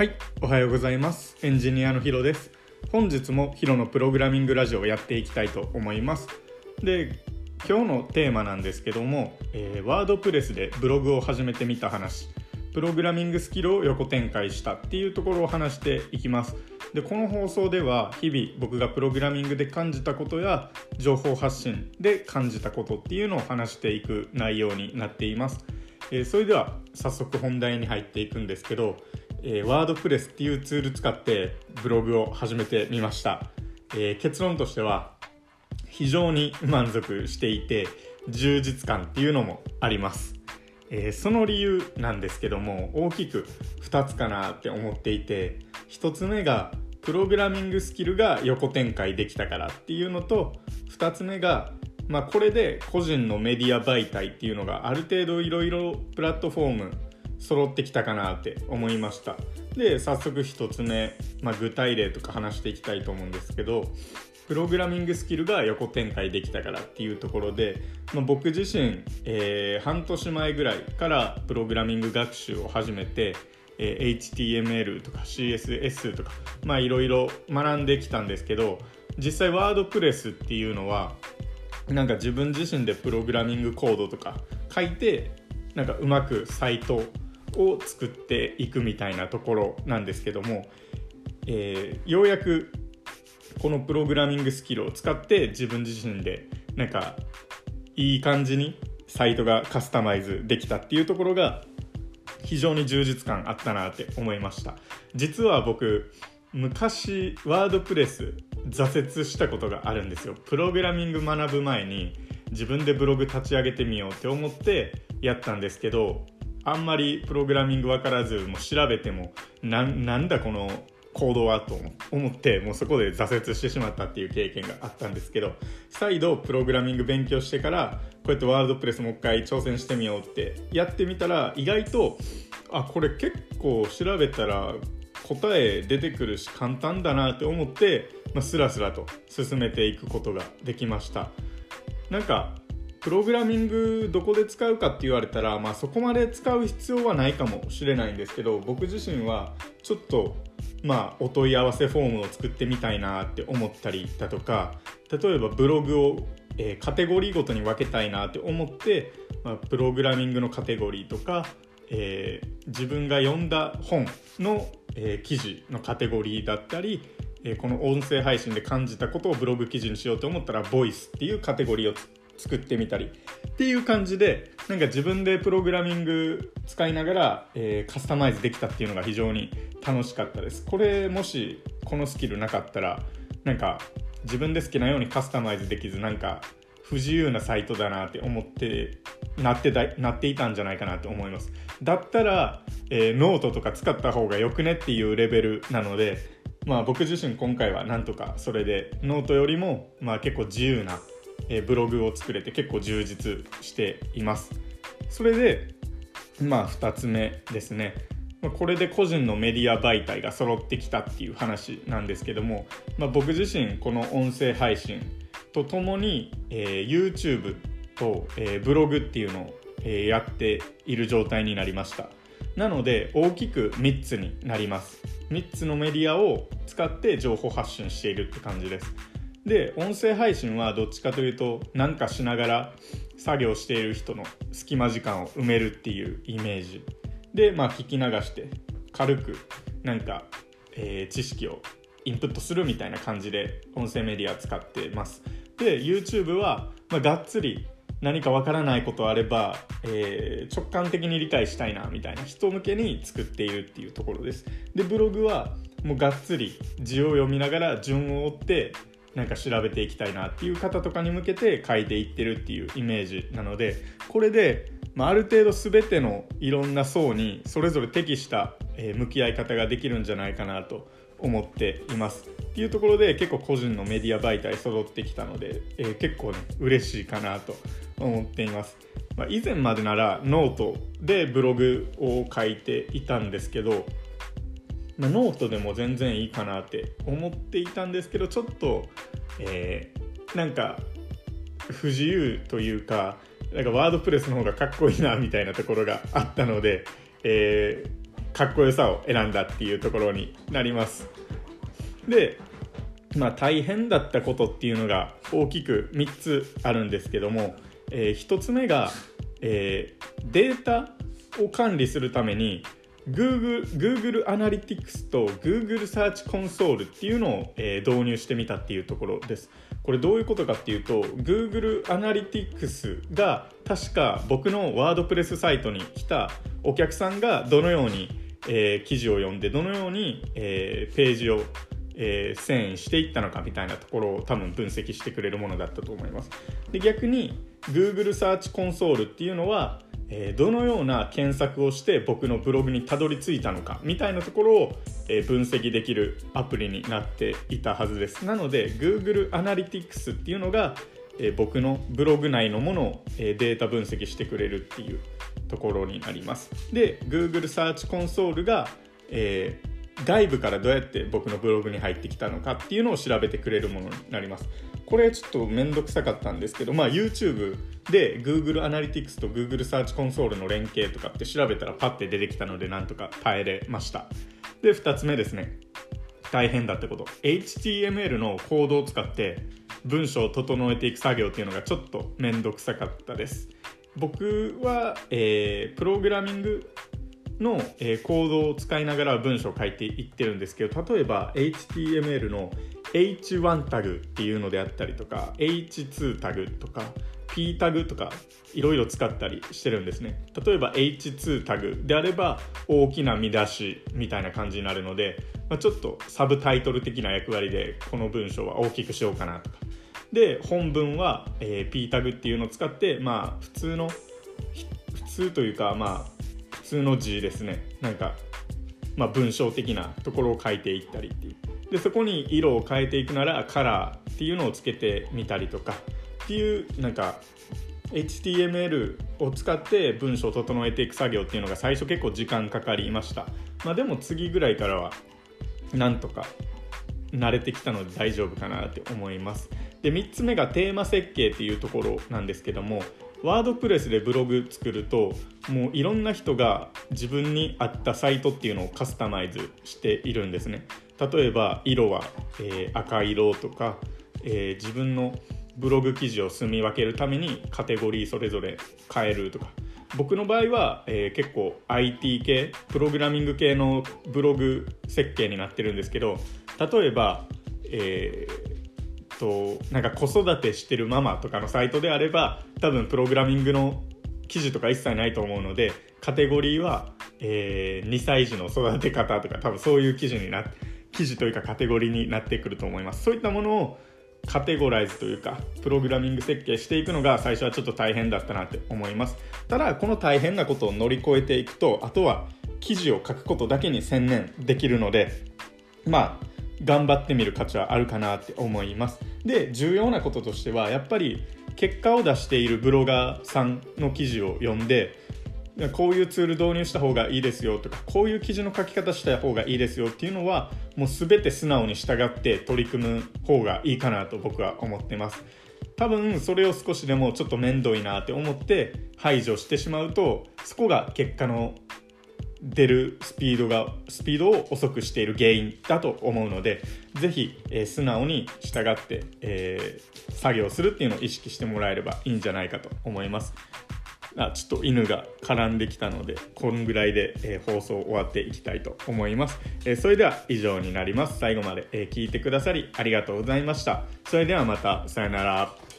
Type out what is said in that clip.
はい、おはようございます。エンジニアのヒロです。本日もヒロのプログラミングラジオをやっていきたいと思います。で、今日のテーマなんですけども、えーワードプレスでブログを始めてみた話、プログラミングスキルを横展開したっていうところを話していきます。で、この放送では日々僕がプログラミングで感じたことや情報発信で感じたことっていうのを話していく内容になっています。えーそれでは早速本題に入っていくんですけど、えー、ワードプレスっていうツール使ってブログを始めてみました、えー結論としては非常に満足していて充実感っていうのもあります、えーその理由なんですけども大きく2つかなって思っていて1つ目がプログラミングスキルが横展開できたからっていうのと2つ目がまあ、これで個人のメディア媒体っていうのがある程度いろいろプラットフォーム揃ってきたかなって思いました。で早速1つ目、まあ、具体例とか話していきたいと思うんですけどプログラミングスキルが横展開できたからっていうところで、まあ、僕自身、えー半年前ぐらいからプログラミング学習を始めてえー HTML とか CSS とかまあいろいろ学んできたんですけど実際ワードプレスっていうのはなんか自分自身でプログラミングコードとか書いてなんかうまくサイトを作っていくみたいなところなんですけども、えーようやくこのプログラミングスキルを使って自分自身でなんかいい感じにサイトがカスタマイズできたっていうところが非常に充実感あったなって思いました。実は僕昔ワードプレス挫折したことがあるんですよ。プログラミング学ぶ前に自分でブログ立ち上げてみようって思ってやったんですけどあんまりプログラミング分からずもう調べてもなんなんだこのコードはと思ってもうそこで挫折してしまったっていう経験があったんですけど再度プログラミング勉強してからこうやってワードプレスもう一回挑戦してみようってやってみたら意外とあこれ結構調べたら答え出てくるし簡単だなって思って、まあ、スラスラと進めていくことができました。なんかプログラミングどこで使うかって言われたら、まあ、そこまで使う必要はないかもしれないんですけど僕自身はちょっとまあお問い合わせフォームを作ってみたいなって思ったりだとか例えばブログを、えーカテゴリーごとに分けたいなって思って、まあ、プログラミングのカテゴリーとか、えー自分が読んだ本の、えー記事のカテゴリーだったり、この音声配信で感じたことをブログ記事にしようと思ったら「ボイスっていうカテゴリーを作ってみたりっていう感じでなんか自分でプログラミング使いながら、えーカスタマイズできたっていうのが非常に楽しかったです。これもしこのスキルなかったらなんか自分で好きなようにカスタマイズできずなんか不自由なサイトだなって思ってなってだなっていたんじゃないかなと思います。だったら、えーノートとか使った方がよくねっていうレベルなのでまあ僕自身今回はなんとかそれでノートよりもまあ結構自由なえブログを作れて結構充実しています。それでまあ2つ目ですね。これで個人のメディア媒体が揃ってきたっていう話なんですけども、まあ、僕自身この音声配信とともに、えー YouTube と、えーブログっていうのを、えーやっている状態になりました。なので大きく3つになります。3つのメディアを使って情報発信しているって感じです。で音声配信はどっちかというと何かしながら作業している人の隙間時間を埋めるっていうイメージ。でまあ聞き流して軽くなんか、えー知識をインプットするみたいな感じで音声メディア使ってます。で YouTube は、まあ、がっつり何かわからないことあれば、えー直感的に理解したいなみたいな人向けに作っているっていうところです。でブログはもうがっつり字を読みながら順を追ってなんか調べていきたいなっていう方とかに向けて書いていってるっていうイメージなのでこれで、まあ、ある程度全てのいろんな層にそれぞれ適した、え向き合い方ができるんじゃないかなと思っています。っていうところで結構個人のメディア媒体揃ってきたので、えー結構ね嬉しいかなと思っています、まあ、以前までならノートでブログを書いていたんですけどまあ、ノートでも全然いいかなって思っていたんですけどちょっと、えーなんか不自由というかなんかワードプレスの方がかっこいいなみたいなところがあったので、えーかっこよさを選んだっていうところになります。でまあ大変だったことっていうのが大きく3つあるんですけども、えー、1つ目が、えー、データを管理するために Google, Google アナリティクスと Google サーチコンソールっていうのを、えー、導入してみたっていうところです。これどういうことかっていうと Google アナリティクスが確か僕のワードプレスサイトに来たお客さんがどのように、えー、記事を読んでどのように、えー、ページをえー、遷移していったのかみたいなところを多分分析してくれるものだったと思います。で逆に Google サーチコンソールっていうのはえー、どのような検索をして僕のブログにたどり着いたのかみたいなところを、えー、分析できるアプリになっていたはずです。なので Google アナリティクスっていうのが、えー、僕のブログ内のものを、えデータ分析してくれるっていうところになります。で Google Search Console が、え外部からどうやって僕のブログに入ってきたのかっていうのを調べてくれるものになります。これちょっと面倒くさかったんですけど、まあ、YouTube で Google アナリティクスと Google サーチコンソールの連携とかって調べたらパッて出てきたのでなんとか耐えれました。で2つ目ですね。大変だってこと。HTML のコードを使って文章を整えていく作業っていうのがちょっと面倒くさかったです。僕は、えー、プログラミングの、えー、コードを使いながら文章を書いていってるんですけど例えば HTML の H1 タグっていうのであったりとか H2 タグとか P タグとかいろいろ使ったりしてるんですね。例えば H2 タグであれば大きな見出しみたいな感じになるので、まあ、ちょっとサブタイトル的な役割でこの文章は大きくしようかなとか。で本文は、えー、P タグっていうのを使ってまあ普通の普通というかまあ通の字ですね。なんかまあ文章的なところを書いていったりっていう。でそこに色を変えていくならカラーっていうのをつけてみたりとかっていうなんか HTML を使って文章を整えていく作業っていうのが最初結構時間かかりました、まあ、でも次ぐらいからはなんとか慣れてきたので大丈夫かなって思います。で3つ目がテーマ設計っていうところなんですけどもワードプレスでブログ作るともういろんな人が自分に合ったサイトっていうのをカスタマイズしているんですね。例えば色は、えー、赤色とか、えー、自分のブログ記事を住み分けるためにカテゴリーそれぞれ変えるとか。僕の場合は、えー、結構 IT 系プログラミング系のブログ設計になってるんですけど例えば、えー、となんか子育てしてるママとかのサイトであれば多分プログラミングの記事とか一切ないと思うのでカテゴリーは、えー、2歳児の育て方とか多分そういう記事になって記事というかカテゴリーになってくると思います。そういったものをカテゴライズというかプログラミング設計していくのが最初はちょっと大変だったなって思います。ただこの大変なことを乗り越えていくとあとは記事を書くことだけに専念できるのでまあ頑張ってみる価値はあるかなって思います。で重要なこととしてはやっぱり結果を出しているブロガーさんの記事を読んでこういうツール導入した方がいいですよとかこういう記事の書き方した方がいいですよっていうのはもう全て素直に従って取り組む方がいいかなと僕は思ってます。多分それを少しでもちょっと面倒いなって思って排除してしまうとそこが結果の出るスピードがスピードを遅くしている原因だと思うのでぜひ、えー、素直に従って、えー、作業するっていうのを意識してもらえればいいんじゃないかと思います。あちょっと犬が絡んできたのでこんぐらいで、えー、放送終わっていきたいと思います、え、それでは以上になります。最後まで、え、聞いてくださりありがとうございました。それではまたさよなら。